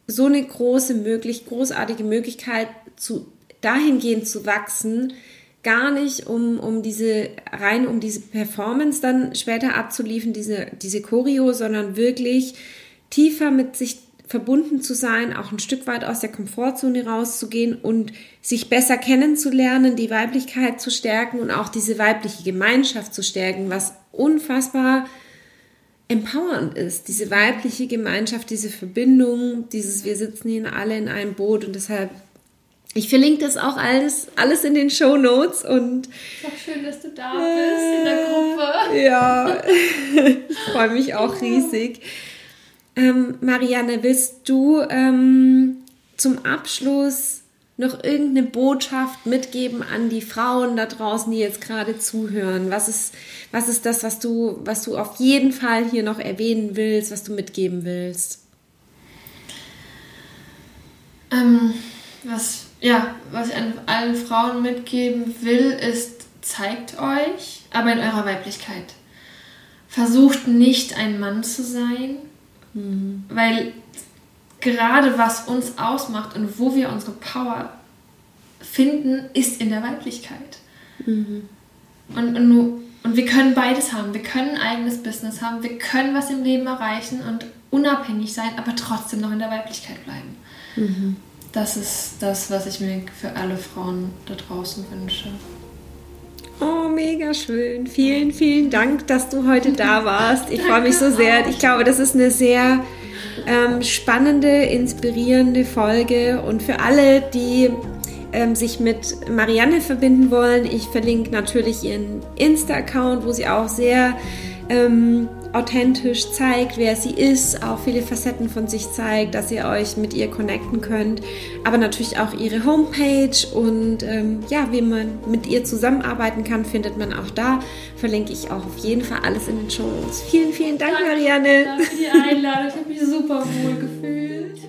so eine große möglich, großartige Möglichkeit zu dahingehend zu wachsen, gar nicht um, um diese, rein um diese Performance dann später abzuliefern, diese, diese Choreo, sondern wirklich tiefer mit sich verbunden zu sein, auch ein Stück weit aus der Komfortzone rauszugehen und sich besser kennenzulernen, die Weiblichkeit zu stärken und auch diese weibliche Gemeinschaft zu stärken, was unfassbar empowernd ist. Diese weibliche Gemeinschaft, diese Verbindung, dieses wir sitzen hier alle in einem Boot und deshalb ich verlinke das auch alles, alles in den Show Notes und. Ist auch schön, dass du da bist in der Gruppe. Ja, ich freue mich auch riesig. Ähm, Marianne, willst du ähm, zum Abschluss noch irgendeine Botschaft mitgeben an die Frauen da draußen, die jetzt gerade zuhören? Was ist, was ist das, was du, was du auf jeden Fall hier noch erwähnen willst, was du mitgeben willst? Ähm, was, ja, was ich an allen Frauen mitgeben will, ist, zeigt euch, aber in eurer Weiblichkeit. Versucht nicht ein Mann zu sein, Mhm. Weil gerade was uns ausmacht und wo wir unsere Power finden, ist in der Weiblichkeit. Mhm. Und, und, und wir können beides haben. Wir können ein eigenes Business haben, wir können was im Leben erreichen und unabhängig sein, aber trotzdem noch in der Weiblichkeit bleiben. Mhm. Das ist das, was ich mir für alle Frauen da draußen wünsche. Oh, mega schön. Vielen, vielen Dank, dass du heute da warst. Ich freue mich so sehr. Ich glaube, das ist eine sehr ähm, spannende, inspirierende Folge. Und für alle, die ähm, sich mit Marianne verbinden wollen, ich verlinke natürlich ihren Insta-Account, wo sie auch sehr ähm, authentisch zeigt, wer sie ist, auch viele Facetten von sich zeigt, dass ihr euch mit ihr connecten könnt, aber natürlich auch ihre Homepage und ähm, ja, wie man mit ihr zusammenarbeiten kann, findet man auch da. Verlinke ich auch auf jeden Fall alles in den Show Notes. Vielen, vielen Dank, Danke, Marianne. Danke für die Einladung. Ich habe mich super wohl gefühlt.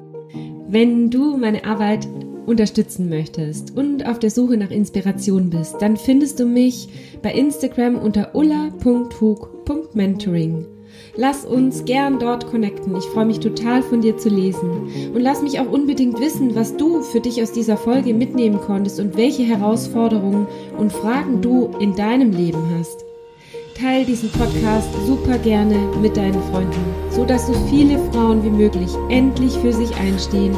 Wenn du meine Arbeit unterstützen möchtest und auf der Suche nach Inspiration bist, dann findest du mich bei Instagram unter ulla.hug.mentoring. Lass uns gern dort connecten. Ich freue mich total von dir zu lesen. Und lass mich auch unbedingt wissen, was du für dich aus dieser Folge mitnehmen konntest und welche Herausforderungen und Fragen du in deinem Leben hast. Teil diesen Podcast super gerne mit deinen Freunden, so dass so viele Frauen wie möglich endlich für sich einstehen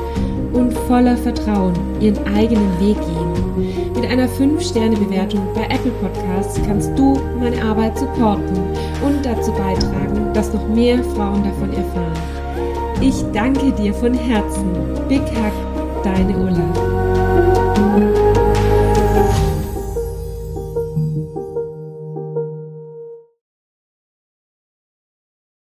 und voller Vertrauen ihren eigenen Weg gehen. Mit einer 5-Sterne-Bewertung bei Apple Podcasts kannst du meine Arbeit supporten und dazu beitragen, dass noch mehr Frauen davon erfahren. Ich danke dir von Herzen. Big Hug, deine Ulla.